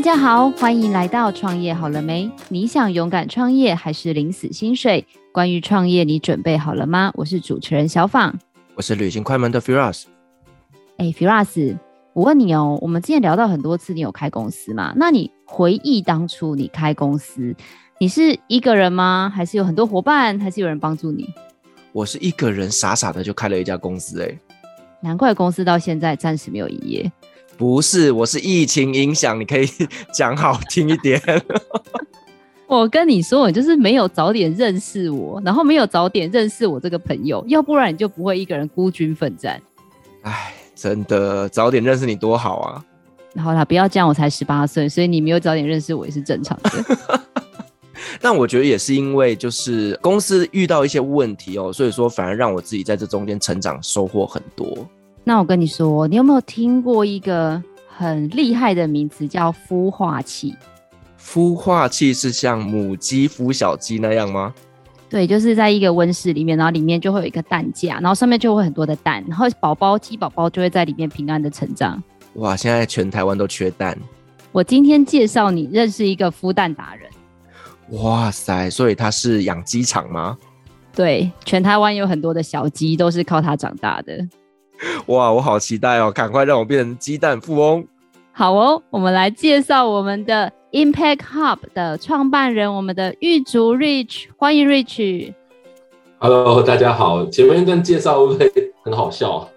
大家好，欢迎来到创业好了没？你想勇敢创业还是领死薪水？关于创业，你准备好了吗？我是主持人小访，我是旅行快门的 Firas。哎，Firas，我问你哦，我们之前聊到很多次，你有开公司吗？那你回忆当初你开公司，你是一个人吗？还是有很多伙伴？还是有人帮助你？我是一个人，傻傻的就开了一家公司，哎，难怪公司到现在暂时没有营业。不是，我是疫情影响，你可以 讲好听一点。我跟你说，我就是没有早点认识我，然后没有早点认识我这个朋友，要不然你就不会一个人孤军奋战。哎，真的，早点认识你多好啊！好啦，不要这样，我才十八岁，所以你没有早点认识我也是正常的。但我觉得也是因为就是公司遇到一些问题哦，所以说反而让我自己在这中间成长，收获很多。那我跟你说，你有没有听过一个很厉害的名词叫孵化器？孵化器是像母鸡孵小鸡那样吗？对，就是在一个温室里面，然后里面就会有一个蛋架，然后上面就会很多的蛋，然后宝宝鸡宝宝就会在里面平安的成长。哇，现在全台湾都缺蛋。我今天介绍你认识一个孵蛋达人。哇塞，所以他是养鸡场吗？对，全台湾有很多的小鸡都是靠他长大的。哇，我好期待哦！赶快让我变成鸡蛋富翁。好哦，我们来介绍我们的 Impact Hub 的创办人，我们的玉竹 Rich，欢迎 Rich。Hello，大家好。前面一段介绍会不会很好笑？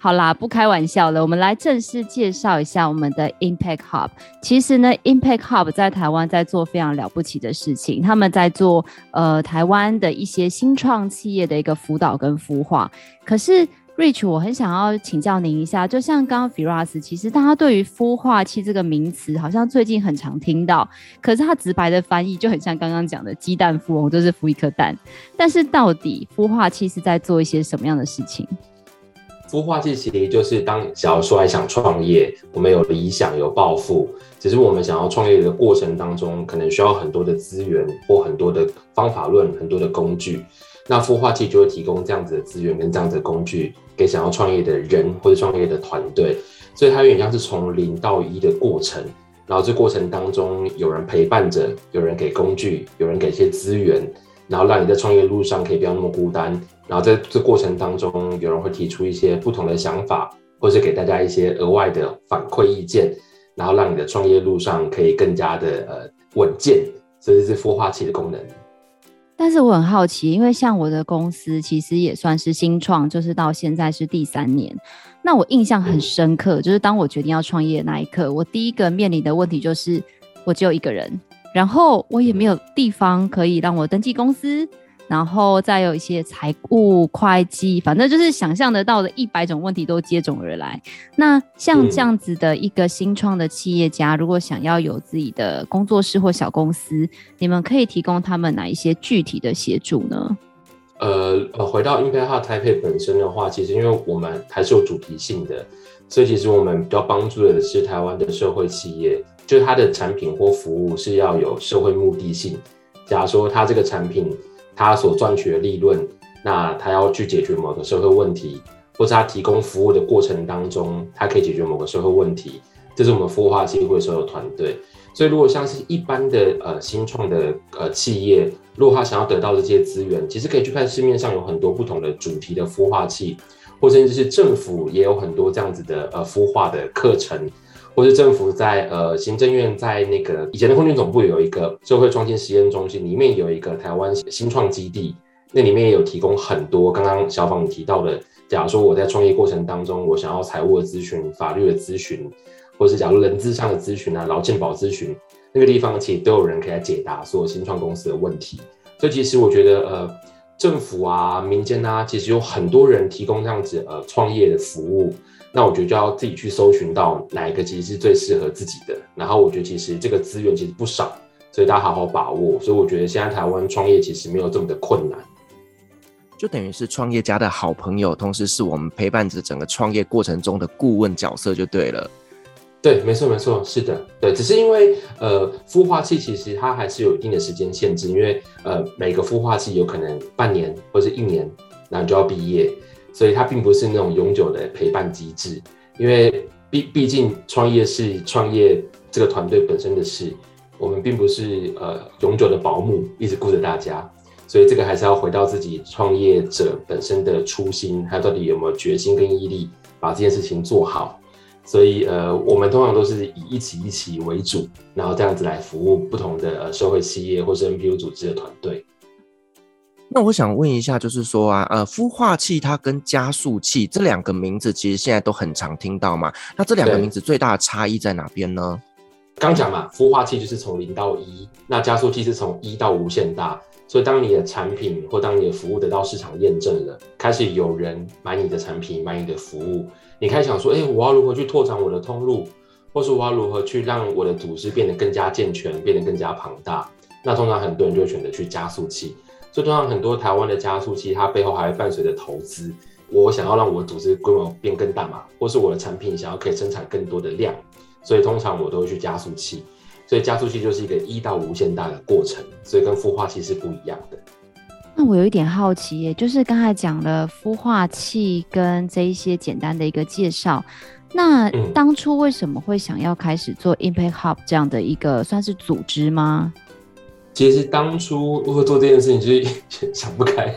好啦，不开玩笑了，我们来正式介绍一下我们的 Impact Hub。其实呢，Impact Hub 在台湾在做非常了不起的事情，他们在做呃台湾的一些新创企业的一个辅导跟孵化。可是 Rich，我很想要请教您一下，就像刚刚 Firas，其实大家对于孵化器这个名词，好像最近很常听到，可是它直白的翻译就很像刚刚讲的鸡蛋富翁，就是孵一颗蛋。但是到底孵化器是在做一些什么样的事情？孵化器其实就是当小时候还想创业，我们有理想有抱负，只是我们想要创业的过程当中，可能需要很多的资源或很多的方法论、很多的工具。那孵化器就会提供这样子的资源跟这样子的工具给想要创业的人或者创业的团队，所以它有点像是从零到一的过程。然后这过程当中有人陪伴着，有人给工具，有人给一些资源，然后让你在创业路上可以不要那么孤单。然后在这过程当中，有人会提出一些不同的想法，或是给大家一些额外的反馈意见，然后让你的创业路上可以更加的呃稳健。所以这是孵化器的功能。但是我很好奇，因为像我的公司其实也算是新创，就是到现在是第三年。那我印象很深刻，就是当我决定要创业那一刻，我第一个面临的问题就是我只有一个人，然后我也没有地方可以让我登记公司。然后再有一些财务、会计，反正就是想象得到的一百种问题都接踵而来。那像这样子的一个新创的企业家，如果想要有自己的工作室或小公司，你们可以提供他们哪一些具体的协助呢？呃呃，回到 Impact Hub Taipei 本身的话，其实因为我们还是有主题性的，所以其实我们比较帮助的是台湾的社会企业，就是它的产品或服务是要有社会目的性。假如说它这个产品，他所赚取的利润，那他要去解决某个社会问题，或者他提供服务的过程当中，他可以解决某个社会问题，这是我们孵化器会所有团队。所以，如果像是一般的呃新创的呃企业，如果他想要得到这些资源，其实可以去看市面上有很多不同的主题的孵化器，或者是政府也有很多这样子的呃孵化的课程。或是政府在呃行政院在那个以前的空军总部有一个社会创新实验中心，里面有一个台湾新创基地，那里面也有提供很多刚刚小访提到的，假如说我在创业过程当中，我想要财务的咨询、法律的咨询，或是假如人资上的咨询啊、劳健保咨询，那个地方其实都有人可以来解答所有新创公司的问题。所以其实我觉得呃政府啊、民间啊，其实有很多人提供这样子呃创业的服务。那我觉得就要自己去搜寻到哪一个其实是最适合自己的，然后我觉得其实这个资源其实不少，所以大家好好把握。所以我觉得现在台湾创业其实没有这么的困难，就等于是创业家的好朋友，同时是我们陪伴着整个创业过程中的顾问角色就对了。对，没错没错，是的，对，只是因为呃孵化器其实它还是有一定的时间限制，因为呃每个孵化器有可能半年或者一年，然后就要毕业。所以它并不是那种永久的陪伴机制，因为毕毕竟创业是创业这个团队本身的事，我们并不是呃永久的保姆，一直顾着大家，所以这个还是要回到自己创业者本身的初心，他到底有没有决心跟毅力把这件事情做好。所以呃，我们通常都是以一起一起为主，然后这样子来服务不同的呃社会企业或是 NPO 组织的团队。那我想问一下，就是说啊，呃，孵化器它跟加速器这两个名字，其实现在都很常听到嘛。那这两个名字最大的差异在哪边呢？刚讲嘛，孵化器就是从零到一，那加速器是从一到无限大。所以当你的产品或当你的服务得到市场验证了，开始有人买你的产品、买你的服务，你开始想说，哎，我要如何去拓展我的通路，或是我要如何去让我的组织变得更加健全、变得更加庞大？那通常很多人就会选择去加速器。所以通常很多台湾的加速器，它背后还会伴随着投资。我想要让我的组织规模变更大嘛，或是我的产品想要可以生产更多的量，所以通常我都会去加速器。所以加速器就是一个一到无限大的过程，所以跟孵化器是不一样的。那我有一点好奇耶，就是刚才讲了孵化器跟这一些简单的一个介绍，那当初为什么会想要开始做 Impact Hub 这样的一个算是组织吗？其实当初如果做这件事情，就是 想不开，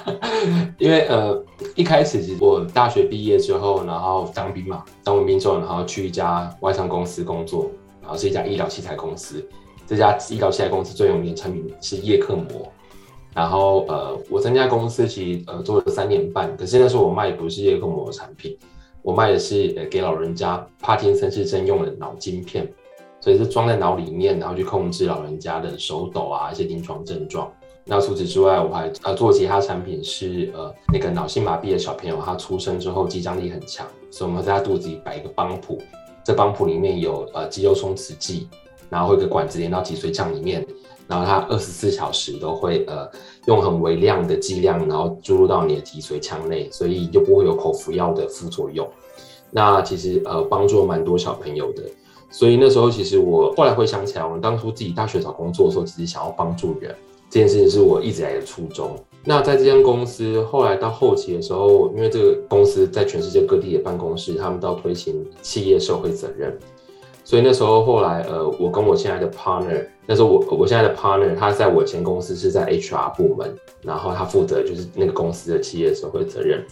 因为呃一开始其实我大学毕业之后，然后当兵嘛，当完兵之后，然后去一家外商公司工作，然后是一家医疗器材公司。这家医疗器材公司最有名的产品是叶克膜。然后呃我在那家公司其实呃做了三年半，可是那时候我卖的不是叶克膜的产品，我卖的是呃给老人家帕金森氏症用的脑晶片。所以是装在脑里面，然后去控制老人家的手抖啊，一些临床症状。那除此之外，我还呃做其他产品是呃那个脑性麻痹的小朋友，他出生之后肌张力很强，所以我们在他肚子里摆一个帮浦，这帮浦里面有呃肌肉松弛剂，然后会有个管子连到脊髓腔里面，然后它二十四小时都会呃用很微量的剂量，然后注入到你的脊髓腔内，所以就不会有口服药的副作用。那其实呃帮助了蛮多小朋友的。所以那时候，其实我后来回想起来，我们当初自己大学找工作的时候，其实想要帮助人这件事情，是我一直来的初衷。那在这间公司后来到后期的时候，因为这个公司在全世界各地的办公室，他们都要推行企业社会责任，所以那时候后来，呃，我跟我现在的 partner，那时候我我现在的 partner，他在我前公司是在 HR 部门，然后他负责就是那个公司的企业社会责任，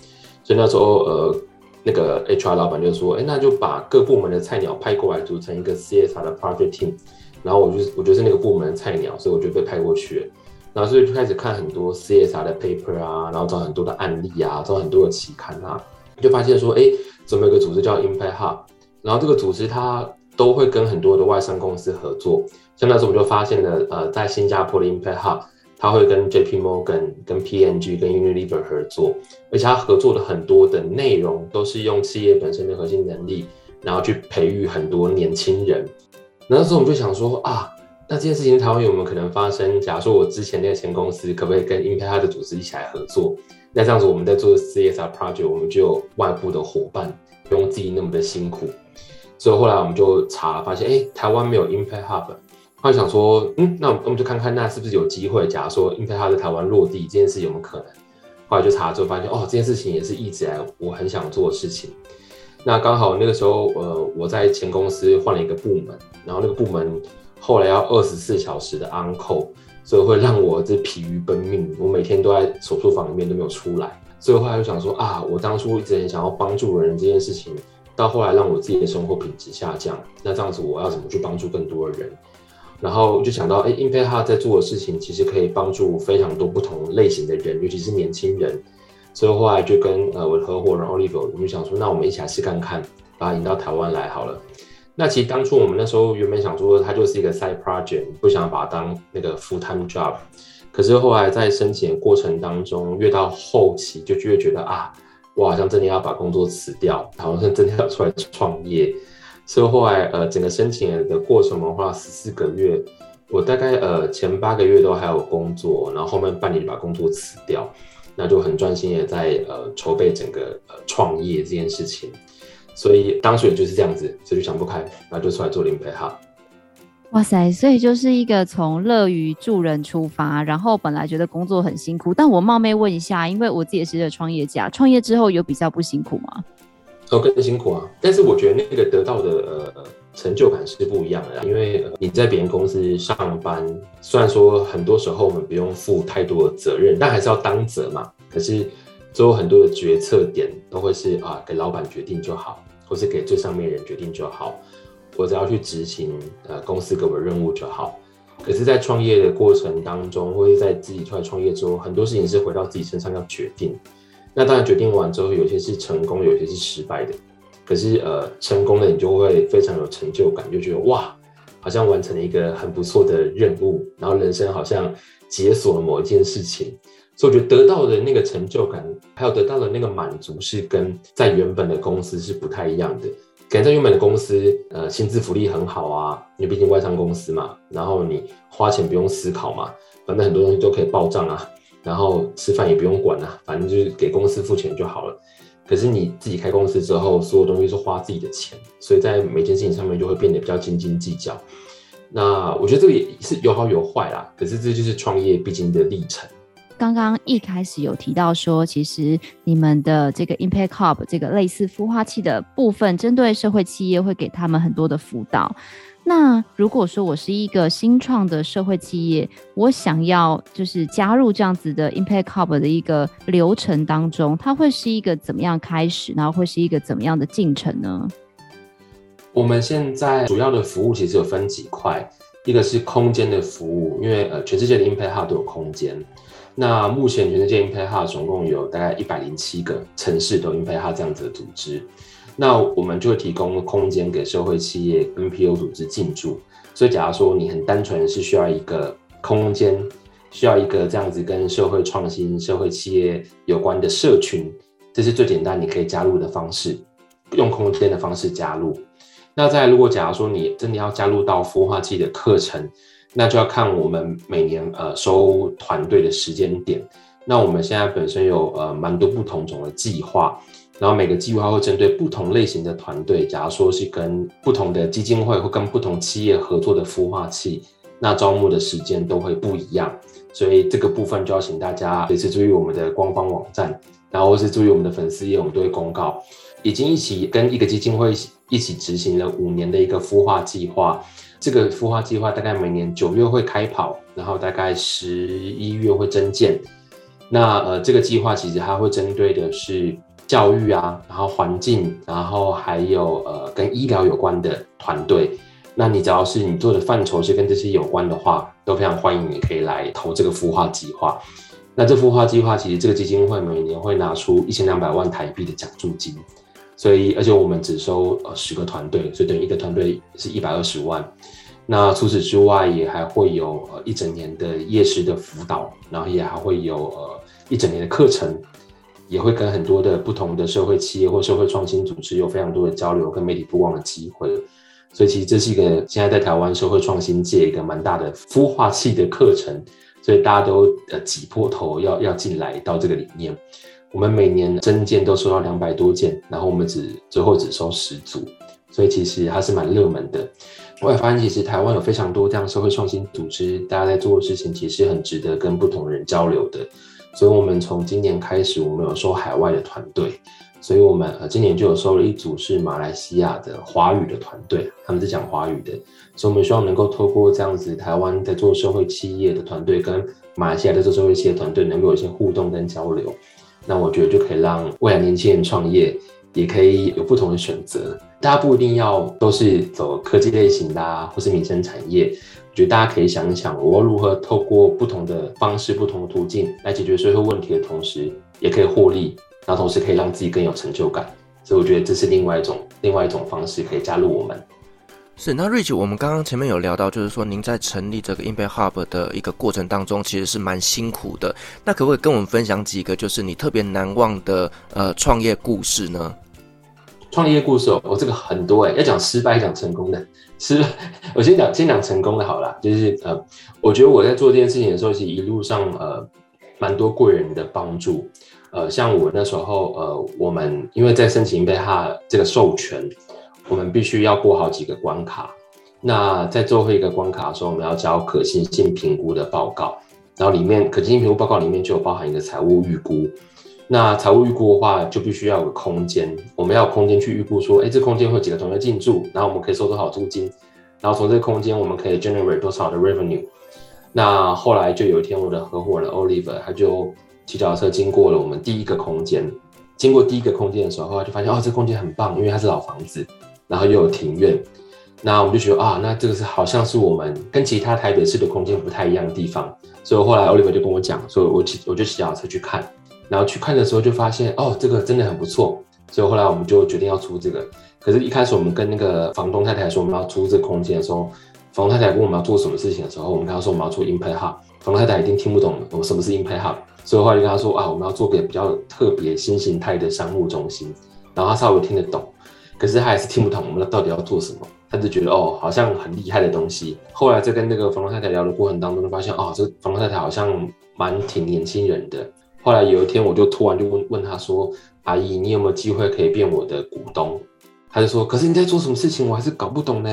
所以那时候，呃。那个 HR 老板就说：“哎，那就把各部门的菜鸟派过来，组成一个 CSR 的 project team。然后我就我就是那个部门的菜鸟，所以我就被派过去。然后所以就开始看很多 CSR 的 paper 啊，然后找很多的案例啊，找很多的期刊啊，就发现说，哎，怎么有个组织叫 Impact Hub？然后这个组织它都会跟很多的外商公司合作。像那时候我就发现了，呃，在新加坡的 Impact Hub。”他会跟 JP Morgan、跟 PNG、跟 Unilever 合作，而且他合作的很多的内容都是用企业本身的核心能力，然后去培育很多年轻人。那时候我们就想说啊，那这件事情台湾有没有可能发生？假如说我之前那个前公司可不可以跟 Impact 的组织一起来合作？那这样子我们在做 CSR project，我们就有外部的伙伴，不用自己那么的辛苦。所以后来我们就查，发现哎，台湾没有 Impact Hub。后来想说，嗯，那我们就看看，那是不是有机会？假如说 Impact Hub 在台湾落地，这件事有没有可能？后来就查了之后发现，哦，这件事情也是一直来我很想做的事情。那刚好那个时候，呃，我在前公司换了一个部门，然后那个部门后来要二十四小时的 on call，所以会让我这疲于奔命，我每天都在手术房里面都没有出来。所以后来就想说，啊，我当初一直很想要帮助人这件事情，到后来让我自己的生活品质下降，那这样子我要怎么去帮助更多的人？然后就想到，哎，Impact 在做的事情其实可以帮助非常多不同类型的人，尤其是年轻人。所以后来就跟呃我的合伙人 Oliver，我们就想说，那我们一起来试看看，把它引到台湾来好了。那其实当初我们那时候原本想说，它就是一个 side project，不想把它当那个 full time job。可是后来在申请的过程当中，越到后期就越觉得啊，我好像真的要把工作辞掉，好像真的要出来创业。所以后来，呃，整个申请的过程的话，十四个月，我大概呃前八个月都还有工作，然后后面半年就把工作辞掉，那就很专心的在呃筹备整个呃创业这件事情。所以当时也就是这样子，所以就想不开，然后就出来做 Impact Hub。哇塞，所以就是一个从乐于助人出发，然后本来觉得工作很辛苦，但我冒昧问一下，因为我自己也是个创业家，创业之后有比较不辛苦吗？都更辛苦啊。但是我觉得那个得到的呃成就感是不一样的，因为你在别人公司上班，虽然说很多时候我们不用负太多的责任，但还是要当责嘛。可是最后很多的决策点都会是啊，给老板决定就好，或是给最上面的人决定就好，我只要去执行呃公司给我的任务就好。可是，在创业的过程当中，或者在自己出来创业之后，很多事情是回到自己身上要决定。那当然，决定完之后，有些是成功，有些是失败的。可是，呃，成功的你就会非常有成就感，就觉得哇，好像完成了一个很不错的任务，然后人生好像解锁了某一件事情。所以，我觉得得到的那个成就感，还有得到的那个满足，是跟在原本的公司是不太一样的。可能在原本的公司，呃，薪资福利很好啊，因为毕竟外商公司嘛，然后你花钱不用思考嘛，反正很多东西都可以报账啊，然后吃饭也不用管啊，反正就是给公司付钱就好了。可是你自己开公司之后，所有东西是花自己的钱，所以在每件事情上面就会变得比较斤斤计较。那我觉得这个也是有好有坏啦，可是这就是创业必经的历程。刚刚一开始有提到说，其实你们的这个 Impact Hub 这个类似孵化器的部分，针对社会企业会给他们很多的辅导。那如果说我是一个新创的社会企业，我想要就是加入这样子的 Impact Hub 的一个流程当中，它会是一个怎么样开始，然后会是一个怎么样的进程呢？我们现在主要的服务其实有分几块，一个是空间的服务，因为呃全世界的 Impact Hub 都有空间。那目前全世界 Impact Hub 总共有大概一百零七个城市都 Impact Hub 这样子的组织，那我们就会提供空间给社会企业 NPO 组织进驻。所以，假如说你很单纯是需要一个空间，需要一个这样子跟社会创新、社会企业有关的社群，这是最简单你可以加入的方式，用空间的方式加入。那再如果假如说你真的要加入到孵化器的课程，那就要看我们每年呃收团队的时间点。那我们现在本身有呃蛮多不同种的计划，然后每个计划会针对不同类型的团队，假如说是跟不同的基金会或跟不同企业合作的孵化器，那招募的时间都会不一样。所以这个部分就要请大家随时注意我们的官方网站，然后或是注意我们的粉丝页，我们都会公告。已经一起跟一个基金会一起执行了五年的一个孵化计划。这个孵化计划大概每年九月会开跑，然后大概十一月会增建。那呃，这个计划其实它会针对的是教育啊，然后环境，然后还有呃跟医疗有关的团队。那你只要是你做的范畴是跟这些有关的话，都非常欢迎你可以来投这个孵化计划。那这孵化计划其实这个基金会每年会拿出一千两百万台币的奖助金。所以，而且我们只收呃十个团队，所以等于一个团队是一百二十万。那除此之外，也还会有呃一整年的夜市的辅导，然后也还会有呃一整年的课程，也会跟很多的不同的社会企业或社会创新组织有非常多的交流跟媒体曝光的机会。所以，其实这是一个现在在台湾社会创新界一个蛮大的孵化器的课程，所以大家都呃挤破头要要进来到这个里面。我们每年征件都收到两百多件，然后我们只最后只收十组，所以其实还是蛮热门的。我也发现，其实台湾有非常多这样社会创新组织，大家在做的事情其实很值得跟不同人交流的。所以，我们从今年开始，我们有收海外的团队，所以我们呃今年就有收了一组是马来西亚的华语的团队，他们是讲华语的，所以我们希望能够透过这样子台湾在做社会企业的团队跟马来西亚在做社会企业团队能够有一些互动跟交流。那我觉得就可以让未来年轻人创业，也可以有不同的选择。大家不一定要都是走科技类型的啊，或是民生产业。我觉得大家可以想一想，我如何透过不同的方式、不同的途径来解决社会问题的同时，也可以获利，然后同时可以让自己更有成就感。所以我觉得这是另外一种另外一种方式，可以加入我们。是，那 Rich，我们刚刚前面有聊到，就是说您在成立这个 Impact Hub 的一个过程当中，其实是蛮辛苦的。那可不可以跟我们分享几个，就是你特别难忘的呃创业故事呢？创业故事哦，我、哦、这个很多哎，要讲失败，讲成功的。失，我先讲先讲成功的好了。就是呃，我觉得我在做这件事情的时候，其实一路上呃蛮多贵人的帮助。呃，像我那时候呃，我们因为在申请 Impact Hub 这个授权。我们必须要过好几个关卡。那在最后一个关卡的时候，我们要交可行性评估的报告，然后里面可行性评估报告里面就有包含一个财务预估。那财务预估的话，就必须要有空间，我们要有空间去预估说，哎，这空间会有几个同学进驻，然后我们可以收多少租金，然后从这个空间我们可以 generate 多少的 revenue。那后来就有一天，我的合伙人 Oliver 他就骑脚踏车经过了我们第一个空间，经过第一个空间的时候，他就发现哦，这空间很棒，因为它是老房子，然后又有庭院。那我们就觉得啊，那这个是好像是我们跟其他台北市的空间不太一样的地方，所以后来 Oliver 就跟我讲，所以我骑我就骑脚踏车去看。然后去看的时候就发现哦，这个真的很不错，所以后来我们就决定要租这个。可是，一开始我们跟那个房东太太说我们要租这个空间的时候，房东太太问我们要做什么事情的时候，我们跟她说我们要做 Impact Hub，房东太太一定听不懂我们什么是 Impact Hub，所以后来就跟她说啊，我们要做个比较特别新形态的商务中心。然后她稍微听得懂，可是她还是听不懂我们到底要做什么，她就觉得哦，好像很厉害的东西。后来在跟那个房东太太聊的过程当中，就发现哦，这个房东太太好像蛮挺年轻人的。后来有一天，我就突然就问问他说：“阿姨，你有没有机会可以变我的股东？”他就说：“可是你在做什么事情？我还是搞不懂呢。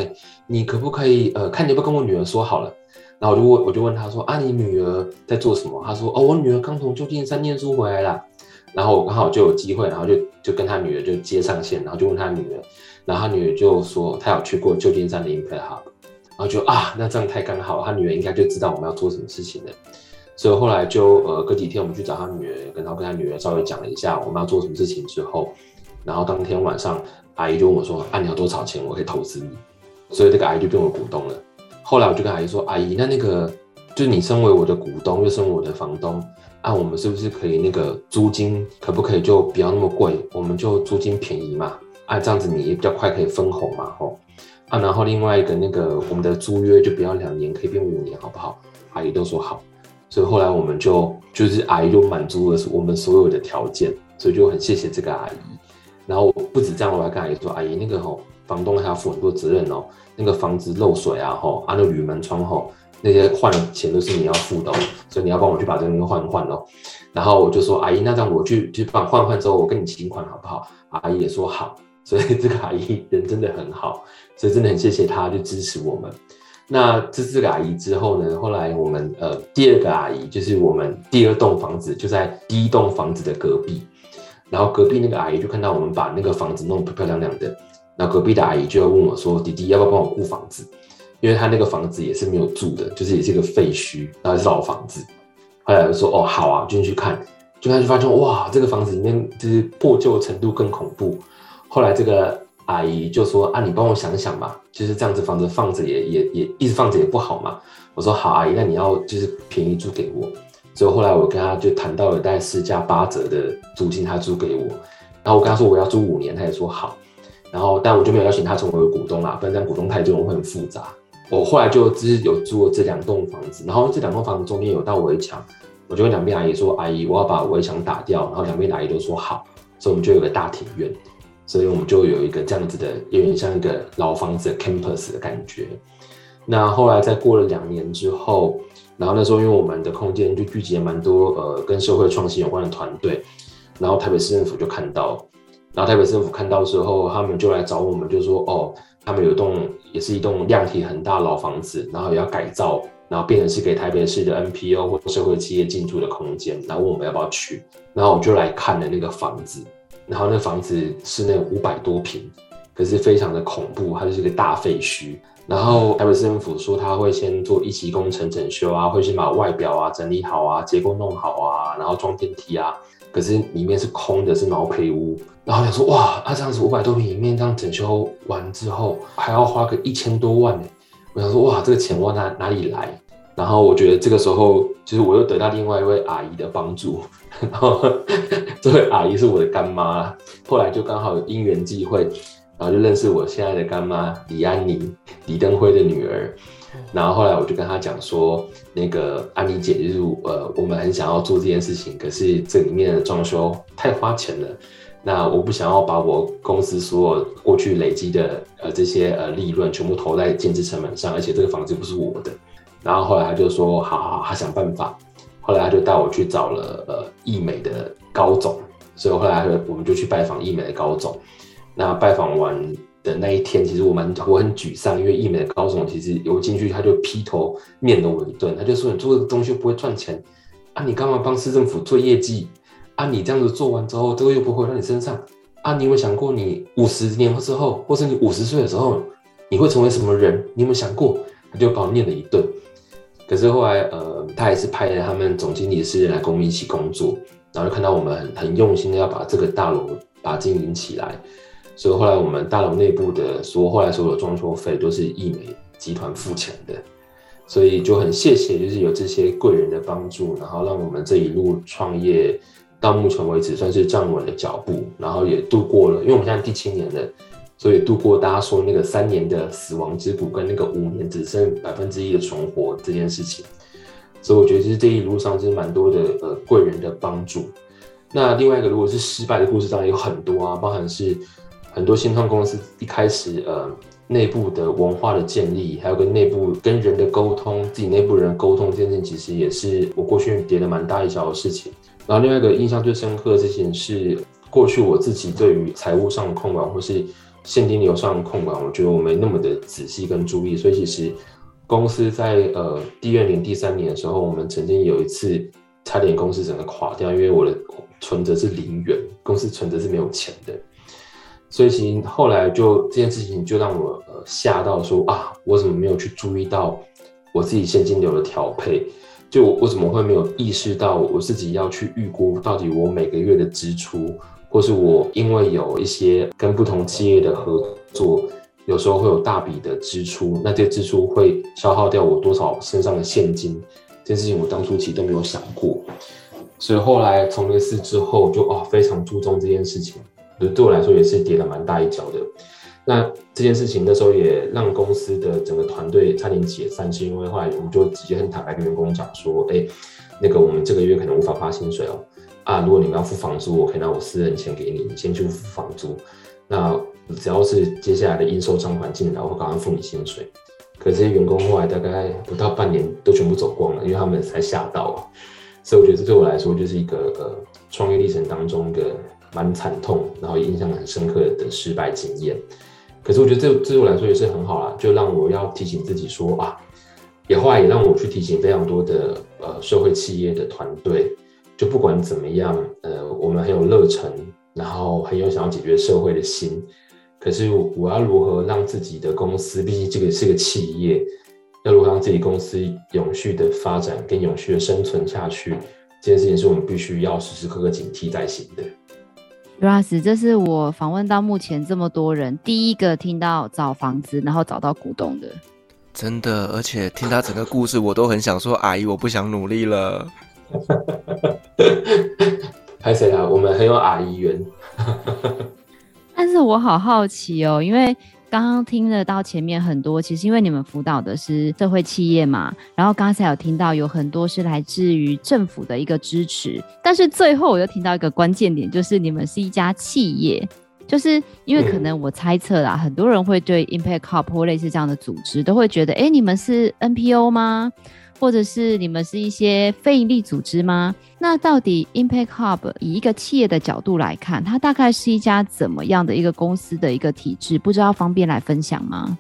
你可不可以呃，看你要不要跟我女儿说好了？”然后我就问，我就问他说：“啊，你女儿在做什么？”他说：“哦，我女儿刚从旧金山念书回来了。”然后我刚好就有机会，然后就就跟他女儿就接上线，然后就问他女儿，然后他女儿就说她有去过旧金山的 Impact Hub，然后就啊，那这样太刚好，他女儿应该就知道我们要做什么事情了。所以后来就呃隔几天我们去找他女儿，跟他跟他女儿稍微讲了一下我们要做什么事情之后，然后当天晚上阿姨就问我说：“啊，你要多少钱？我可以投资你。”所以这个阿姨就变我股东了。后来我就跟阿姨说：“阿姨，那那个就你身为我的股东，又身为我的房东，啊，我们是不是可以那个租金可不可以就不要那么贵？我们就租金便宜嘛，啊，这样子你也比较快可以分红嘛，吼，啊，然后另外一个那个我们的租约就不要两年，可以变五年，好不好？”阿姨都说好。所以后来我们就就是阿姨就满足了我们所有的条件，所以就很谢谢这个阿姨。然后不止这样，我还跟阿姨说：“阿姨，那个吼房东还要负很多责任哦，那个房子漏水啊，吼啊那铝门窗吼那些换的钱都是你要付的，所以你要帮我去把这个东西换换哦。”然后我就说：“阿姨，那这样我去去帮换换之后，我跟你请款好不好？”阿姨也说好。所以这个阿姨人真的很好，所以真的很谢谢她就支持我们。那这四个阿姨之后呢？后来我们呃第二个阿姨就是我们第二栋房子就在第一栋房子的隔壁，然后隔壁那个阿姨就看到我们把那个房子弄得漂漂亮亮的，那隔壁的阿姨就要问我说：“弟弟要不要帮我顾房子？”因为他那个房子也是没有住的，就是也是一个废墟，然后是老房子。后来就说：“哦，好啊，进去看。”就他就发现哇，这个房子里面就是破旧程度更恐怖。后来这个。阿姨就说：“啊，你帮我想想吧，就是这样子房子放着也也也一直放着也不好嘛。”我说：“好，阿姨，那你要就是便宜租给我。”所以后来我跟他就谈到了大概四加八折的租金，他租给我。然后我跟他说我要租五年，他也说好。然后但我就没有邀请他成为股东啦，不然这样股东太多会很复杂。我后来就只是有租了这两栋房子，然后这两栋房子中间有道围墙，我就跟两边阿姨说：“阿姨，我要把围墙打掉。”然后两边阿姨都说好，所以我们就有个大庭院。所以我们就有一个这样子的，有点像一个老房子的 campus 的感觉。那后来在过了两年之后，然后那时候因为我们的空间就聚集了蛮多呃跟社会创新有关的团队，然后台北市政府就看到，然后台北市政府看到之后，他们就来找我们，就说哦，他们有一栋也是一栋量体很大老房子，然后也要改造，然后变成是给台北市的 NPO 或社会企业进驻的空间，然后问我们要不要去，然后我就来看了那个房子。然后那房子是那五百多平，可是非常的恐怖，它就是一个大废墟。然后台北市政府说他会先做一期工程整修啊，会先把外表啊整理好啊，结构弄好啊，然后装电梯啊。可是里面是空的，是毛坯屋。然后想说哇，他这样子五百多平里面这样整修完之后，还要花个一千多万呢。我想说哇，这个钱往哪哪里来？然后我觉得这个时候，就是我又得到另外一位阿姨的帮助。然后这位阿姨是我的干妈，后来就刚好有因缘际会，然后就认识我现在的干妈李安妮，李登辉的女儿。然后后来我就跟她讲说，那个安妮姐就是呃，我们很想要做这件事情，可是这里面的装修太花钱了。那我不想要把我公司所有过去累积的呃这些呃利润全部投在建制成本上，而且这个房子不是我的。然后后来他就说，好好好，他想办法。后来他就带我去找了呃义美的高总，所以后来我们就去拜访义美的高总。那拜访完的那一天，其实我蛮我很沮丧，因为义美的高总其实有进去他就劈头念了我一顿，他就说，你做这个东西不会赚钱啊，你干嘛帮市政府做业绩？啊，你这样子做完之后，这个又不会到你身上啊，你有没有想过，你五十年之后，或是你五十岁的时候，你会成为什么人？你有没有想过？他就把我念了一顿。可是后来，呃，他还是派了他们总经理的私人来跟我们一起工作，然后就看到我们很很用心的要把这个大楼把它经营起来，所以后来我们大楼内部的所后来所有的装修费都是义美集团付钱的，所以就很谢谢，就是有这些贵人的帮助，然后让我们这一路创业到目前为止算是站稳了脚步，然后也度过了，因为我们现在第七年了。所以度过大家说那个三年的死亡之谷，跟那个五年只剩百分之一的存活这件事情，所以我觉得其实这一路上是蛮多的呃贵人的帮助。那另外一个如果是失败的故事，当然有很多啊，包含是很多新创公司一开始呃内部的文化的建立，还有跟内部跟人的沟通，自己内部人沟通这件，其实也是我过去跌了蛮大一小的事情。然后另外一个印象最深刻的事情是，过去我自己对于财务上的控管或是现金流上控管，我觉得我没那么的仔细跟注意，所以其实公司在呃第二年、第三年的时候，我们曾经有一次差点公司整个垮掉，因为我的存折是零元，公司存折是没有钱的，所以其实后来就这件事情就让我呃吓到说啊，我怎么没有去注意到我自己现金流的调配？就我怎么会没有意识到我自己要去预估到底我每个月的支出？或是我因为有一些跟不同企业的合作，有时候会有大笔的支出，那这些支出会消耗掉我多少身上的现金，这件事情我当初其实都没有想过，所以后来从那次之后就哦非常注重这件事情，对对我来说也是跌了蛮大一跤的。那这件事情那时候也让公司的整个团队差点解散，是因为后来我们就直接很坦白跟员工讲说，哎，那个我们这个月可能无法发薪水哦。啊，如果你们要付房租，我可以拿我私人钱给你，你先去付房租。那只要是接下来的应收账款进来，我会赶快付你薪水。可这些员工后来大概不到半年都全部走光了，因为他们才吓到啊。所以我觉得这对我来说就是一个呃创业历程当中的蛮惨痛，然后印象很深刻的失败经验。可是我觉得这这对我来说也是很好啦，就让我要提醒自己说啊，也后来也让我去提醒非常多的呃社会企业的团队。就不管怎么样，呃，我们很有热忱，然后很有想要解决社会的心。可是我要如何让自己的公司，毕竟这个是个企业，要如何让自己公司永续的发展跟永续的生存下去，这件事情是我们必须要时时刻刻警惕在心的。Ross，这是我访问到目前这么多人第一个听到找房子，然后找到股东的。真的，而且听他整个故事，我都很想说，阿姨，我不想努力了。拍谁啊？我们很有阿姨缘。但是我好好奇哦，因为刚刚听得到前面很多，其实因为你们辅导的是社会企业嘛，然后刚才有听到有很多是来自于政府的一个支持，但是最后我又听到一个关键点，就是你们是一家企业，就是因为可能我猜测啦，很多人会对 Impact Hub 或类似这样的组织都会觉得，哎，你们是 NPO 吗？或者是你们是一些非营利组织吗？那到底 Impact Hub 以一个企业的角度来看，它大概是一家怎么样的一个公司的一个体制？不知道方便来分享吗？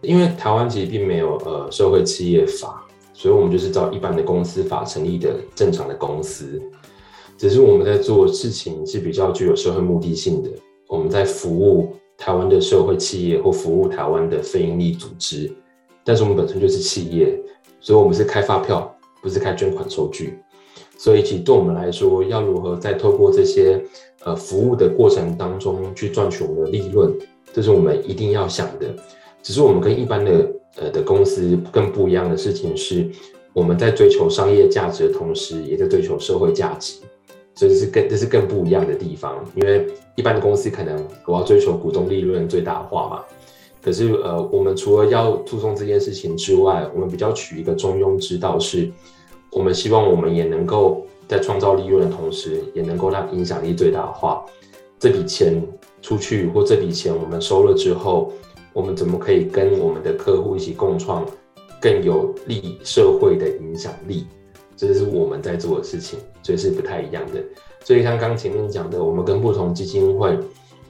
因为台湾其实并没有呃社会企业法，所以我们就是照一般的公司法成立的正常的公司。只是我们在做事情是比较具有社会目的性的，我们在服务台湾的社会企业或服务台湾的非营利组织，但是我们本身就是企业。所以，我们是开发票，不是开捐款收据。所以，其实对我们来说，要如何在透过这些呃服务的过程当中去赚取我们的利润，这是我们一定要想的。只是我们跟一般的呃的公司更不一样的事情是，我们在追求商业价值的同时，也在追求社会价值。所以，这是更这是更不一样的地方。因为一般的公司可能我要追求股东利润最大化嘛。可是，呃，我们除了要注重这件事情之外，我们比较取一个中庸之道，是，我们希望我们也能够在创造利润的同时，也能够让影响力最大化。这笔钱出去，或这笔钱我们收了之后，我们怎么可以跟我们的客户一起共创更有利社会的影响力？这是我们在做的事情，所以是不太一样的。所以像刚前面讲的，我们跟不同基金会。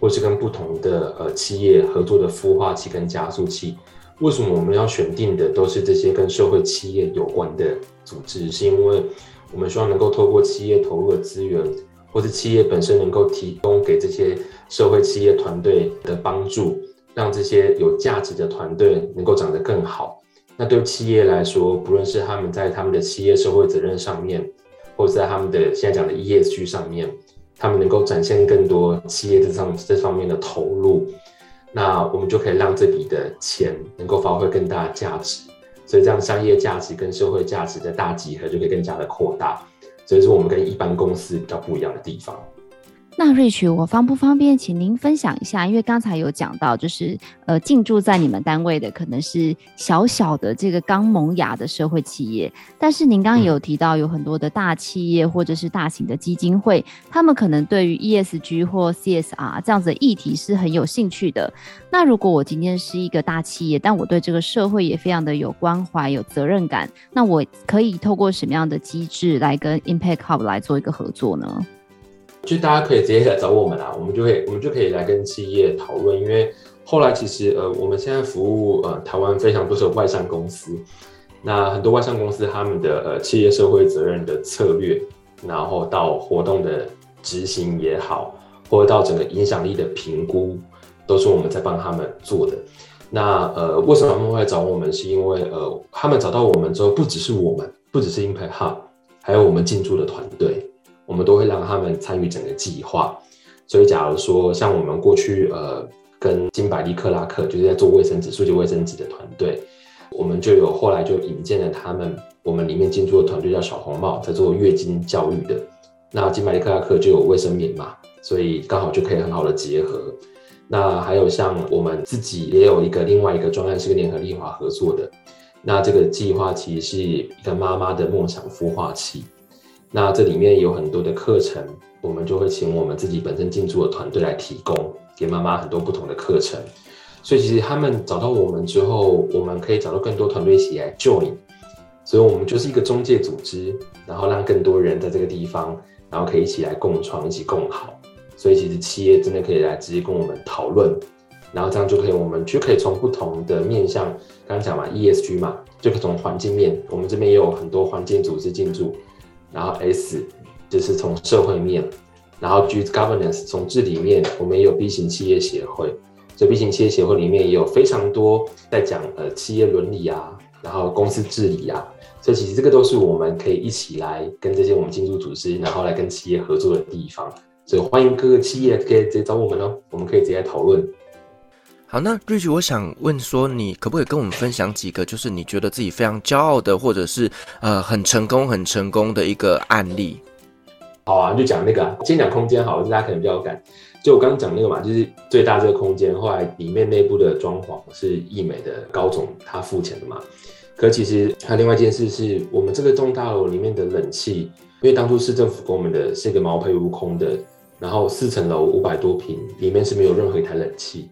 或是跟不同的呃企业合作的孵化器跟加速器，为什么我们要选定的都是这些跟社会企业有关的组织？是因为我们希望能够透过企业投入的资源，或是企业本身能够提供给这些社会企业团队的帮助，让这些有价值的团队能够长得更好。那对企业来说，不论是他们在他们的企业社会责任上面，或者在他们的现在讲的 ESG 上面，他们能够展现更多企业这上这方面的投入，那我们就可以让这笔的钱能够发挥更大的价值。所以这样商业价值跟社会价值的大集合就可以更加的扩大。所以是我们跟一般公司比较不一样的地方。那 Rich，我方不方便请您分享一下？因为刚才有讲到，就是呃，进驻在你们单位的可能是小小的这个刚萌芽的社会企业，但是您刚刚有提到有很多的大企业或者是大型的基金会，他们可能对于 ESG 或 CSR 这样子的议题是很有兴趣的。那如果我今天是一个大企业，但我对这个社会也非常的有关怀、有责任感，那我可以透过什么样的机制来跟 Impact Hub 来做一个合作呢？就大家可以直接来找我们啦，我们就会我们就可以来跟企业讨论。因为后来其实呃，我们现在服务呃台湾非常多的外商公司，那很多外商公司他们的呃企业社会责任的策略，然后到活动的执行也好，或者到整个影响力的评估，都是我们在帮他们做的。那呃，为什么他们会来找我们？是因为呃，他们找到我们之后，不只是我们，不只是 Impact Hub，还有我们进驻的团队。我们都会让他们参与整个计划，所以假如说像我们过去呃跟金百利克拉克就是在做卫生纸、数据卫生纸的团队，我们就有后来就引荐了他们，我们里面进驻的团队叫小红帽，在做月经教育的。那金百利克拉克就有卫生棉嘛，所以刚好就可以很好的结合。那还有像我们自己也有一个另外一个专案是跟联合利华合作的，那这个计划其实是一个妈妈的梦想孵化器。那这里面有很多的课程，我们就会请我们自己本身进驻的团队来提供给妈妈很多不同的课程。所以其实他们找到我们之后，我们可以找到更多团队一起来 join。所以我们就是一个中介组织，然后让更多人在这个地方，然后可以一起来共创，一起共好。所以其实企业真的可以来直接跟我们讨论，然后这样就可以，我们就可以从不同的面向，刚刚讲嘛，ESG 嘛，就可以从环境面，我们这边也有很多环境组织进驻。然后 S 就是从社会面，然后 G governance 从治理面，我们也有 B 型企业协会，所以 B 型企业协会里面也有非常多在讲呃企业伦理啊，然后公司治理啊，所以其实这个都是我们可以一起来跟这些我们进驻组织，然后来跟企业合作的地方，所以欢迎各个企业可以直接找我们哦，我们可以直接讨论。好，那 Rich，我想问说，你可不可以跟我们分享几个，就是你觉得自己非常骄傲的，或者是呃很成功、很成功的一个案例？好啊，就讲那个、啊，先讲空间好了，大家可能比较有感。就我刚刚讲那个嘛，就是最大这个空间，后来里面内部的装潢是义美的高总他付钱的嘛。可其实还有另外一件事是，我们这个栋大楼里面的冷气，因为当初市政府给我们的是一个毛坯屋空的，然后四层楼五百多平，里面是没有任何一台冷气。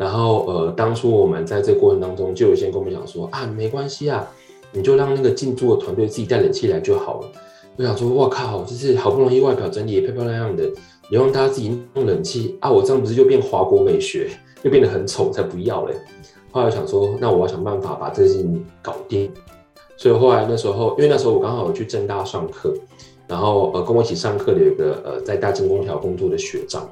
然后，呃，当初我们在这个过程当中，就有些跟我们讲说啊，没关系啊，你就让那个进驻的团队自己带冷气来就好了。我想说，哇靠，就是好不容易外表整理也漂漂亮亮的，你让大家自己弄冷气啊，我这样不是就变华国美学，又变得很丑，才不要嘞。后来我想说，那我要想办法把这个事情搞定。所以后来那时候，因为那时候我刚好有去正大上课，然后呃，跟我一起上课的有个呃在大金空调工作的学长，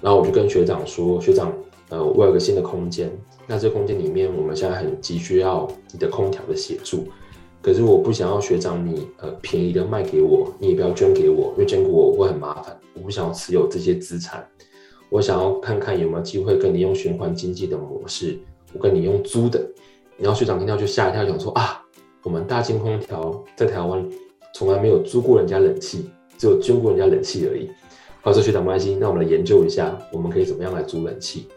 然后我就跟学长说，学长。呃，我有个新的空间，那这空间里面，我们现在很急需要你的空调的协助。可是我不想要学长你呃便宜的卖给我，你也不要捐给我，因为捐给我会很麻烦。我不想要持有这些资产，我想要看看有没有机会跟你用循环经济的模式，我跟你用租的。然后学长听到就吓一跳，想说啊，我们大金空调在台湾从来没有租过人家冷气，只有捐过人家冷气而已。后来说学长没关系，那我们来研究一下，我们可以怎么样来租冷气。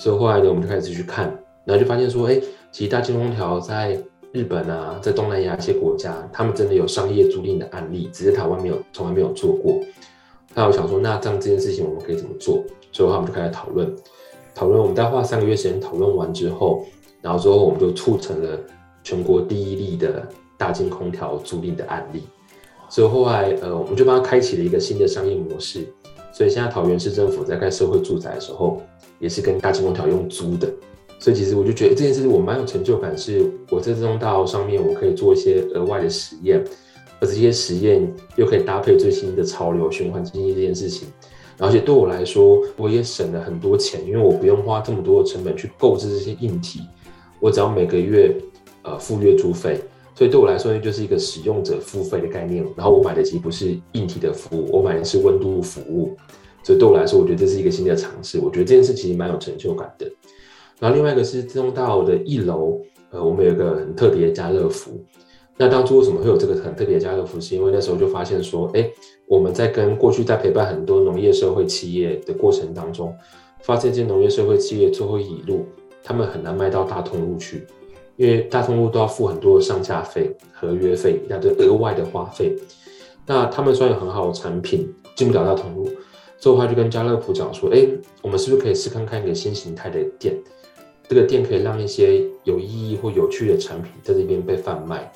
所以后来呢，我们就开始去看，然后就发现说，哎，其实大金空调在日本啊，在东南亚一些国家，他们真的有商业租赁的案例，只是台湾没有，从来没有做过。那我想说，那这样这件事情我们可以怎么做？所以后来我们就开始讨论，讨论。我们大概花三个月时间讨论完之后，然后之后我们就促成了全国第一例的大金空调租赁的案例。所以后来，呃，我们就帮他开启了一个新的商业模式。所以现在桃园市政府在盖社会住宅的时候，也是跟大金空调用租的，所以其实我就觉得这件事我蛮有成就感，是我在这栋大楼上面，我可以做一些额外的实验，而这些实验又可以搭配最新的潮流循环经济这件事情，而且对我来说，我也省了很多钱，因为我不用花这么多的成本去购置这些硬体，我只要每个月呃付月租费，所以对我来说就是一个使用者付费的概念。然后我买的其实不是硬体的服务，我买的是温度服务，所以对我来说，我觉得这是一个新的尝试。我觉得这件事其实蛮有成就感的。然后另外一个是这栋大楼的一楼，呃，我们有一个很特别的家乐福。那当初为什么会有这个很特别的家乐福？是因为那时候就发现说，哎，我们在跟过去在陪伴很多农业社会企业的过程当中，发现这些农业社会企业最后一路，他们很难卖到大通路去，因为大通路都要付很多的上架费、合约费，一大堆额外的花费。那他们虽然有很好的产品，进不了大通路，所以的话就跟家乐福讲说，哎，我们是不是可以试看看一个新形态的店？这个店可以让一些有意义或有趣的产品在这边被贩卖。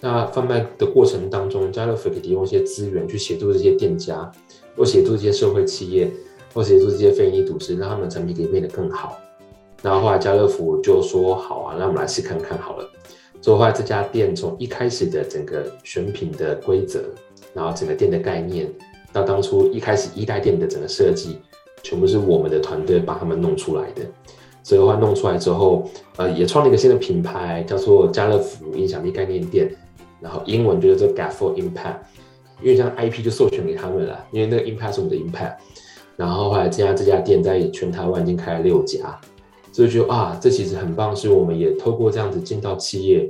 那贩卖的过程当中，家乐福可以提供一些资源去协助这些店家，或协助这些社会企业，或协助这些非营利组织，让他们的产品可以变得更好。然后后来家乐福就说：“好啊，那我们来试看看好了。”所以后来这家店从一开始的整个选品的规则，然后整个店的概念，到当初一开始一代店的整个设计，全部是我们的团队帮他们弄出来的。所以的话弄出来之后，呃，也创了一个新的品牌，叫做家乐福影响力概念店。然后英文就叫做 GAP4 Impact，因为像 IP 就授权给他们了，因为那个 Impact 是我们的 Impact。然后后来这家这家店在全台湾已经开了六家，所以就啊，这其实很棒，是我们也透过这样子进到企业，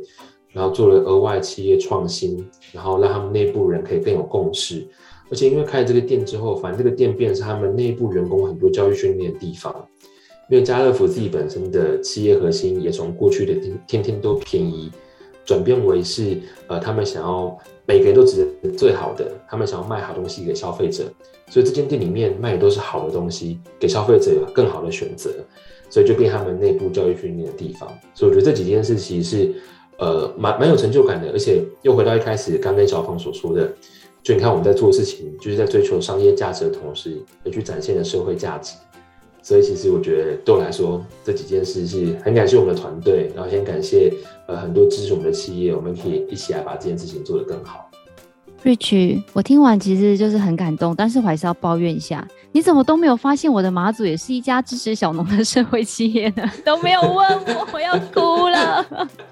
然后做了额外企业创新，然后让他们内部人可以更有共识。而且因为开了这个店之后，反正这个店变成是他们内部员工很多教育训练的地方。因为家乐福自己本身的企业核心也从过去的天天天都便宜。转变为是，呃，他们想要每个人都值得最好的，他们想要卖好东西给消费者，所以这间店里面卖的都是好的东西，给消费者有更好的选择，所以就变他们内部教育训练的地方。所以我觉得这几件事其实是，呃，蛮蛮有成就感的，而且又回到一开始刚跟小芳所说的，就你看我们在做事情，就是在追求商业价值的同时，也去展现了社会价值。所以其实我觉得对我来说，这几件事是很感谢我们的团队，然后先感谢呃很多支持我们的企业，我们可以一起来把这件事情做得更好。Rich，我听完其实就是很感动，但是我还是要抱怨一下，你怎么都没有发现我的马祖也是一家支持小农的社会企业呢？都没有问我，我要哭了。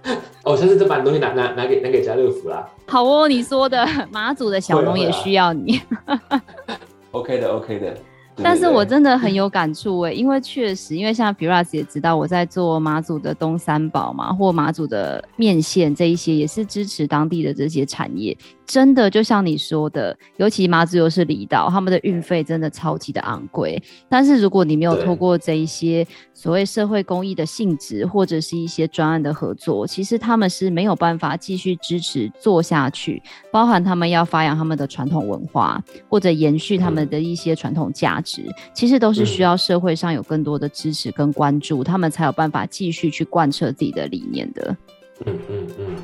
哦，下次就把东西拿拿拿给拿给家乐福啦。好哦，你说的马祖的小农也需要你。OK 的，OK 的。但是我真的很有感触诶、欸，因为确实，因为像 Firas 也知道我在做马祖的东三宝嘛，或马祖的面线这一些，也是支持当地的这些产业。真的就像你说的，尤其马祖又是离岛，他们的运费真的超级的昂贵。但是如果你没有透过这一些所谓社会公益的性质，或者是一些专案的合作，其实他们是没有办法继续支持做下去。包含他们要发扬他们的传统文化，或者延续他们的一些传统价值，其实都是需要社会上有更多的支持跟关注，他们才有办法继续去贯彻自己的理念的。嗯嗯嗯。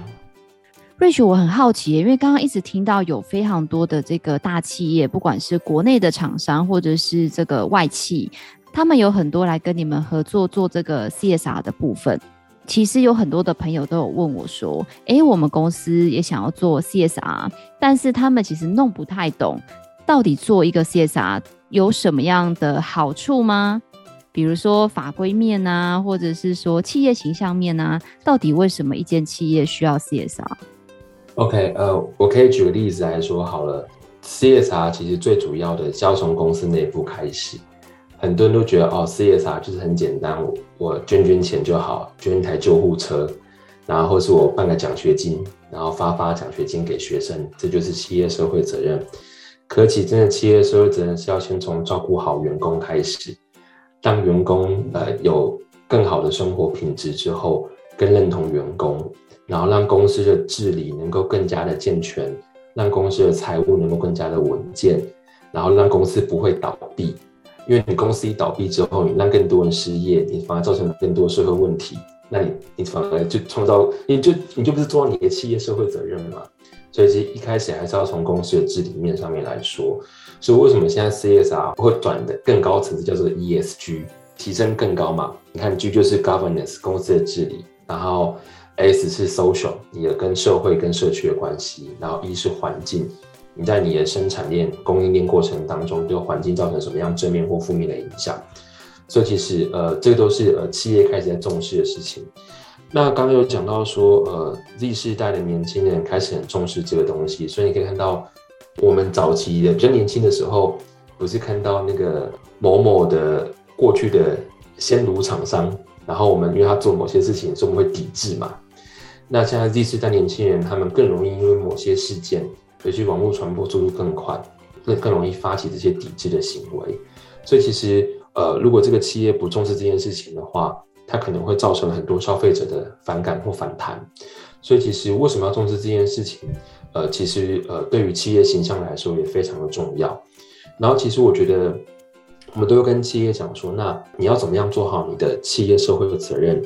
Rich，我很好奇，因为刚刚一直听到有非常多的这个大企业，不管是国内的厂商或者是这个外企，他们有很多来跟你们合作做这个 CSR 的部分。其实有很多的朋友都有问我说：“诶，我们公司也想要做 CSR，但是他们其实弄不太懂，到底做一个 CSR 有什么样的好处吗？比如说法规面啊，或者是说企业形象面啊，到底为什么一间企业需要 CSR？” OK，呃，我可以举个例子来说好了。CSR 其实最主要的是要从公司内部开始。很多人都觉得哦，CSR 就是很简单，我我捐捐钱就好，捐一台救护车，然后或是我办个奖学金，然后发发奖学金给学生，这就是企业社会责任。可其真的企业社会责任是要先从照顾好员工开始，让员工呃有更好的生活品质之后，更认同员工。然后让公司的治理能够更加的健全，让公司的财务能够更加的稳健，然后让公司不会倒闭。因为你公司一倒闭之后，你让更多人失业，你反而造成更多社会问题。那你你反而就创造，你就你就不是做你的企业社会责任嘛？所以其实一开始还是要从公司的治理面上面来说。所以为什么现在 CSR 会转的更高层次，叫做 ESG，提升更高嘛？你看 G 就是 governance 公司的治理，然后。S 是 social，你的跟社会跟社区的关系，然后 E 是环境，你在你的生产链、供应链过程当中对环境造成什么样正面或负面的影响？所以其实呃，这个都是呃企业开始在重视的事情。那刚刚有讲到说，呃，Z 世代的年轻人开始很重视这个东西，所以你可以看到我们早期的比较年轻的时候，不是看到那个某某的过去的鲜乳厂商，然后我们因为他做某些事情，所以我们会抵制嘛。那现在 Z 世代年轻人，他们更容易因为某些事件，尤其网络传播速度更快，更更容易发起这些抵制的行为。所以其实，呃，如果这个企业不重视这件事情的话，它可能会造成很多消费者的反感或反弹。所以其实为什么要重视这件事情？呃，其实呃，对于企业形象来说也非常的重要。然后其实我觉得，我们都会跟企业讲说，那你要怎么样做好你的企业社会的责任？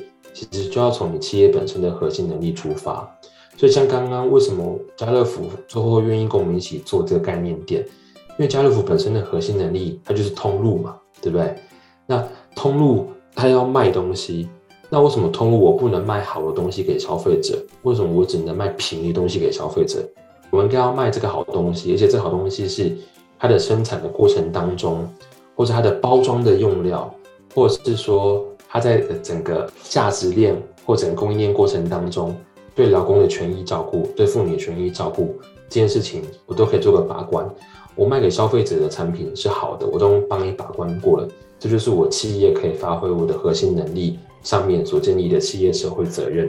其实就要从你企业本身的核心能力出发，所以像刚刚为什么家乐福最后愿意跟我们一起做这个概念店？因为家乐福本身的核心能力，它就是通路嘛，对不对？那通路它要卖东西，那为什么通路我不能卖好的东西给消费者？为什么我只能卖便宜东西给消费者？我们应该要卖这个好东西，而且这好东西是它的生产的过程当中，或者它的包装的用料，或者是说。它在整个价值链或整个供应链过程当中，对劳工的权益照顾，对妇女的权益照顾这件事情，我都可以做个把关。我卖给消费者的产品是好的，我都帮你把关过了。这就是我企业可以发挥我的核心能力上面所建立的企业社会责任。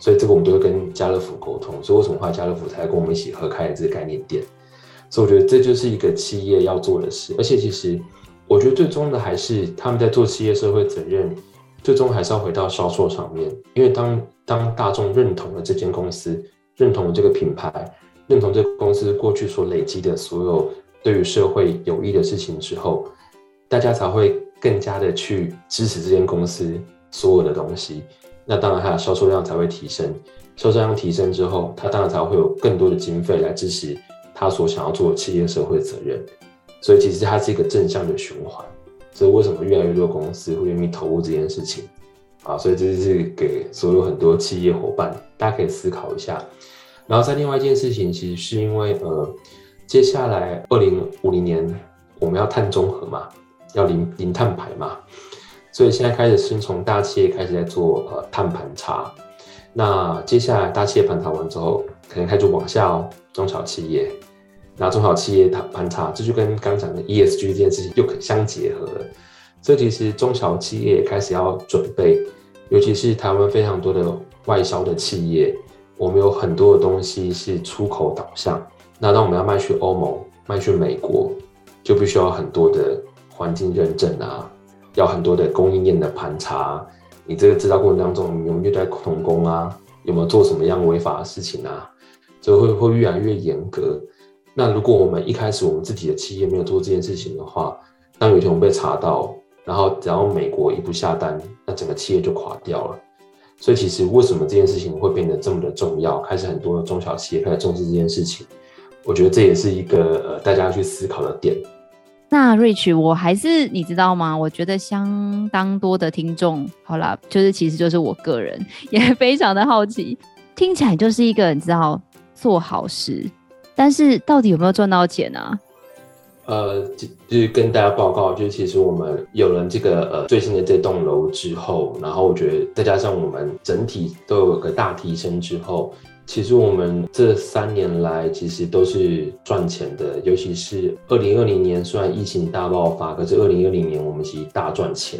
所以这个我们都会跟家乐福沟通。所以为什么话家乐福才跟我们一起合开的这个概念店？所以我觉得这就是一个企业要做的事。而且其实我觉得最终的还是他们在做企业社会责任。最终还是要回到销售上面，因为当当大众认同了这间公司，认同了这个品牌，认同这个公司过去所累积的所有对于社会有益的事情之后，大家才会更加的去支持这间公司所有的东西。那当然，它的销售量才会提升，销售量提升之后，它当然才会有更多的经费来支持它所想要做的企业社会责任。所以，其实它是一个正向的循环。所以为什么越来越多公司会愿意投入这件事情啊？所以这是给所有很多企业伙伴，大家可以思考一下。然后在另外一件事情，其实是因为呃，接下来二零五零年我们要碳中和嘛，要零零碳排嘛，所以现在开始先从大企业开始在做呃碳盘查。那接下来大企业盘查完之后，可能开始往下哦，中小企业。拿中小企业它盘查，这就跟刚讲的 ESG 这件事情又可相结合了。这其实中小企业也开始要准备，尤其是台湾非常多的外销的企业，我们有很多的东西是出口导向。那当我们要卖去欧盟、卖去美国，就必须要很多的环境认证啊，要很多的供应链的盘查。你这个制造过程当中，有没有虐待童工啊？有没有做什么样违法的事情啊？就会会越来越严格。那如果我们一开始我们自己的企业没有做这件事情的话，当有一天我们被查到，然后只要美国一不下单，那整个企业就垮掉了。所以其实为什么这件事情会变得这么的重要？开始很多中小企业开始重视这件事情，我觉得这也是一个呃大家去思考的点。那 Rich，我还是你知道吗？我觉得相当多的听众，好了，就是其实就是我个人 也非常的好奇，听起来就是一个你知道做好事。但是到底有没有赚到钱啊？呃，就是跟大家报告，就是其实我们有了这个呃最新的这栋楼之后，然后我觉得再加上我们整体都有个大提升之后，其实我们这三年来其实都是赚钱的，尤其是二零二零年虽然疫情大爆发，可是二零二零年我们其实大赚钱。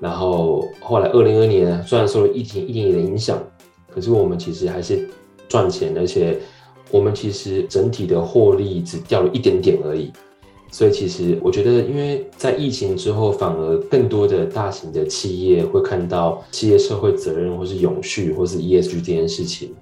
然后后来二零二年虽然受了疫情一点点的影响，可是我们其实还是赚钱，而且。我们其实整体的获利只掉了一点点而已，所以其实我觉得，因为在疫情之后，反而更多的大型的企业会看到企业社会责任，或是永续，或是 ESG 这件事情，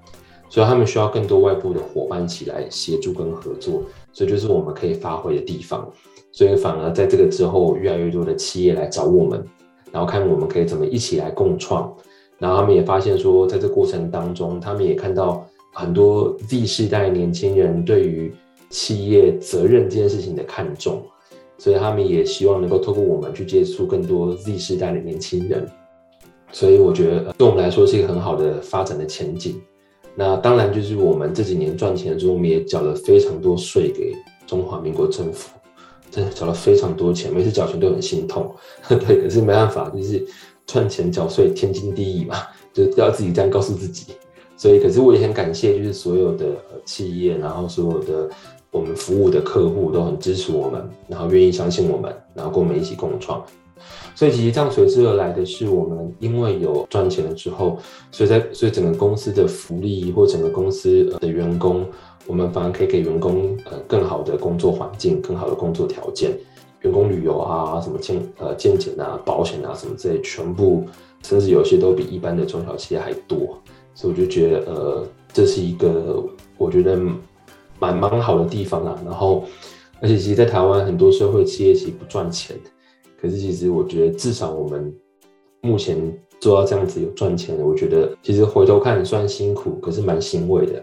所以他们需要更多外部的伙伴起来协助跟合作，所以就是我们可以发挥的地方。所以反而在这个之后，越来越多的企业来找我们，然后看我们可以怎么一起来共创，然后他们也发现说，在这过程当中，他们也看到。很多 Z 世代年轻人对于企业责任这件事情的看重，所以他们也希望能够透过我们去接触更多 Z 世代的年轻人。所以我觉得对我们来说是一个很好的发展的前景。那当然就是我们这几年赚钱的时候，我们也缴了非常多税给中华民国政府，真的缴了非常多钱，每次缴钱都很心痛。对，可是没办法，就是赚钱缴税天经地义嘛，就要自己这样告诉自己。所以，可是我也很感谢，就是所有的企业，然后所有的我们服务的客户都很支持我们，然后愿意相信我们，然后跟我们一起共创。所以其实这样随之而来的是，我们因为有赚钱了之后，所以在所以整个公司的福利或整个公司的员工，我们反而可以给员工呃更好的工作环境、更好的工作条件，员工旅游啊、什么健呃健检啊、保险啊什么之类，全部甚至有些都比一般的中小企业还多。所以我就觉得呃这是一个我觉得蛮蛮好的地方啦。然后而且其实，在台湾很多社会企业其实不赚钱。可是，其实我觉得，至少我们目前做到这样子有赚钱的，我觉得其实回头看算辛苦，可是蛮欣慰的。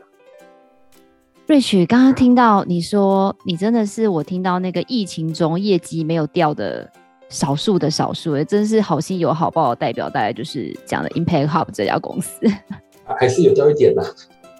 瑞雪，刚刚听到你说，你真的是我听到那个疫情中业绩没有掉的少数的少数，真是好心有好报的代表，大概就是讲的 Impact Hub 这家公司，还是有教一点的。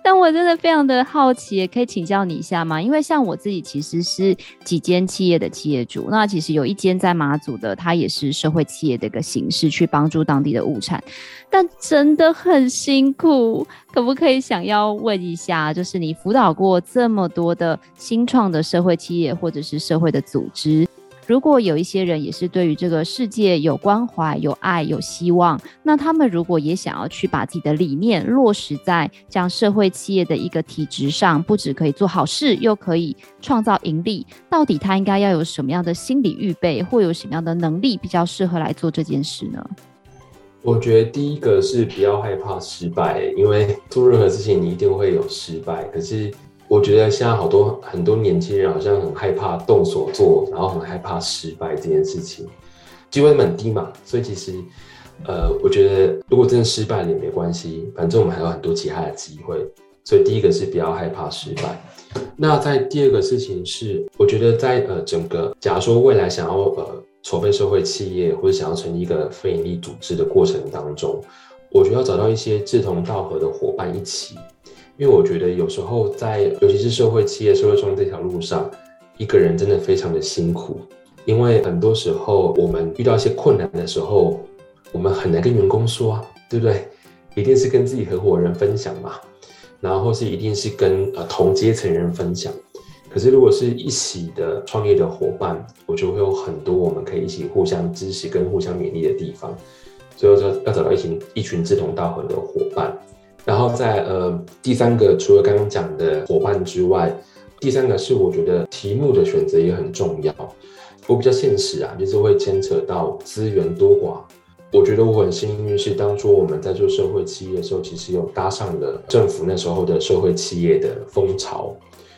但我真的非常的好奇，可以请教你一下吗？因为像我自己其实是几间企业的企业主，那其实有一间在马祖的，它也是社会企业的一个形式，去帮助当地的物产，但真的很辛苦。可不可以想要问一下，就是你辅导过这么多的新创的社会企业或者是社会的组织？如果有一些人也是对于这个世界有关怀、有爱、有希望，那他们如果也想要去把自己的理念落实在这样社会企业的一个体制上，不只可以做好事，又可以创造盈利，到底他应该要有什么样的心理预备，或有什么样的能力比较适合来做这件事呢？我觉得第一个是不要害怕失败，因为做任何事情你一定会有失败，可是。我觉得现在好多很多年轻人好像很害怕动手做，然后很害怕失败这件事情，机会很低嘛。所以其实，呃，我觉得如果真的失败了也没关系，反正我们还有很多其他的机会。所以第一个是不要害怕失败。那在第二个事情是，我觉得在呃整个，假如说未来想要呃筹备社会企业或者想要成立一个非营利组织的过程当中，我觉得要找到一些志同道合的伙伴一起。因为我觉得有时候在，尤其是社会企业、社会创业这条路上，一个人真的非常的辛苦。因为很多时候我们遇到一些困难的时候，我们很难跟员工说，对不对？一定是跟自己合伙人分享嘛，然后是一定是跟呃同阶层人分享。可是如果是一起的创业的伙伴，我就会有很多我们可以一起互相支持跟互相勉励的地方。所以说要找到一群一群志同道合的伙伴。然后在呃第三个，除了刚刚讲的伙伴之外，第三个是我觉得题目的选择也很重要。我比较现实啊，就是会牵扯到资源多寡。我觉得我很幸运，是当初我们在做社会企业的时候，其实有搭上了政府那时候的社会企业的风潮，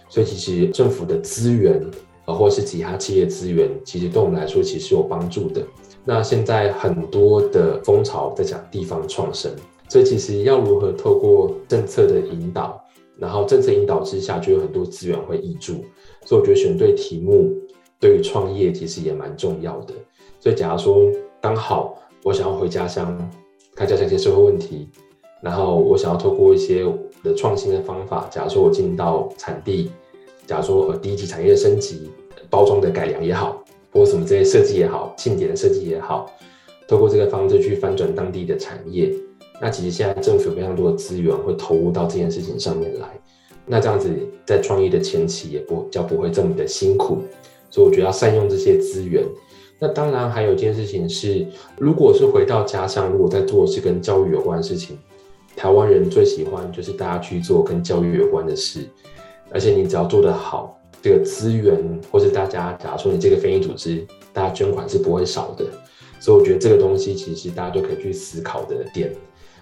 所以其实政府的资源呃或是其他企业资源，其实对我们来说其实有帮助的。那现在很多的风潮在讲地方创生。所以其实要如何透过政策的引导，然后政策引导之下，就有很多资源会挹注。所以我觉得选对题目，对于创业其实也蛮重要的。所以假如说刚好我想要回家乡看家乡一些社会问题，然后我想要透过一些的创新的方法，假如说我进到产地，假如说呃第一级产业的升级、包装的改良也好，或什么这些设计也好、庆典的设计也好，透过这个方式去翻转当地的产业。那其实现在政府有非常多的资源会投入到这件事情上面来，那这样子在创业的前期也不叫不会这么的辛苦，所以我觉得要善用这些资源。那当然还有一件事情是，如果是回到家乡，如果在做是跟教育有关的事情，台湾人最喜欢就是大家去做跟教育有关的事，而且你只要做得好，这个资源或是大家假如说你这个非营利组织，大家捐款是不会少的，所以我觉得这个东西其实大家都可以去思考的点。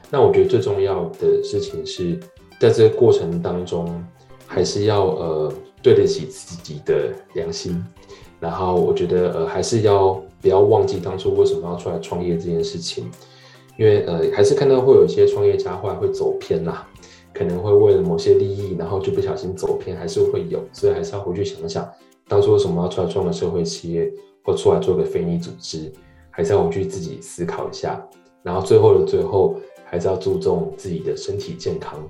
那我觉得最重要的事情是在这个过程当中，还是要呃对得起自己的良心，然后我觉得呃还是要不要忘记当初为什么要出来创业这件事情，因为呃还是看到会有一些创业家后来会走偏啦，可能会为了某些利益，然后就不小心走偏，还是会有，所以还是要回去想想，当初为什么要出来创个社会企业，或出来做个非营利组织，还是要回去自己思考一下。然后最后的最后，还是要注重自己的身体健康。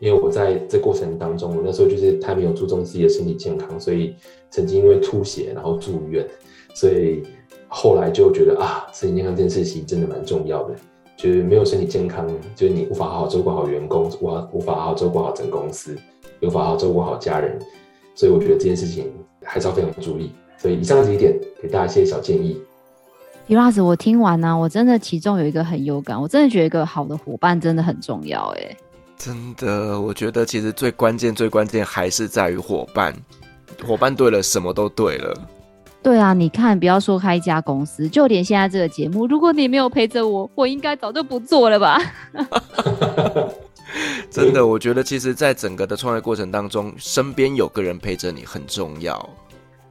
因为我在这过程当中，我那时候就是太没有注重自己的身体健康，所以曾经因为吐血然后住院，所以后来就觉得啊，身体健康这件事情真的蛮重要的。就是没有身体健康，就是你无法好好照顾好员工，无法无法好好照顾好整公司，无法好好照顾好家人。所以我觉得这件事情还是要非常注意。所以以上几点给大家一些小建议。Firas，我听完呢、啊，我真的其中有一个很有感，我真的觉得一个好的伙伴真的很重要。哎，真的，我觉得其实最关键、最关键还是在于伙伴。伙伴对了，什么都对了。对啊，你看，不要说开一家公司，就连现在这个节目，如果你没有陪着我，我应该早就不做了吧。真的，我觉得其实，在整个的创业过程当中，身边有个人陪着你很重要。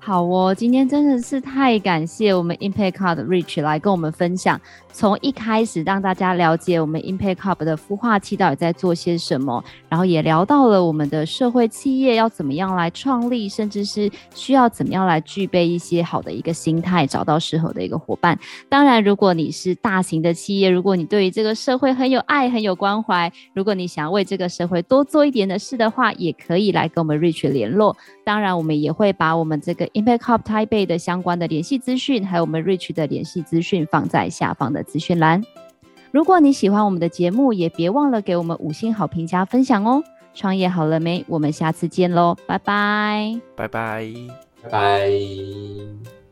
好哦，今天真的是太感谢我们 Impact Hub Rich 来跟我们分享，从一开始让大家了解我们 Impact Hub 的孵化器到底在做些什么，然后也聊到了我们的社会企业要怎么样来创立，甚至是需要怎么样来具备一些好的一个心态，找到适合的一个伙伴。当然，如果你是大型的企业，如果你对于这个社会很有爱、很有关怀，如果你想为这个社会多做一点的事的话，也可以来跟我们 Rich 联络。当然，我们也会把我们这个 Impact Hub Taipei 的相关的联系资讯，还有我们 Rich 的联系资讯，放在下方的资讯栏。如果你喜欢我们的节目，也别忘了给我们五星好评加分享哦。创业好了没？我们下次见喽，拜拜，拜拜，拜拜。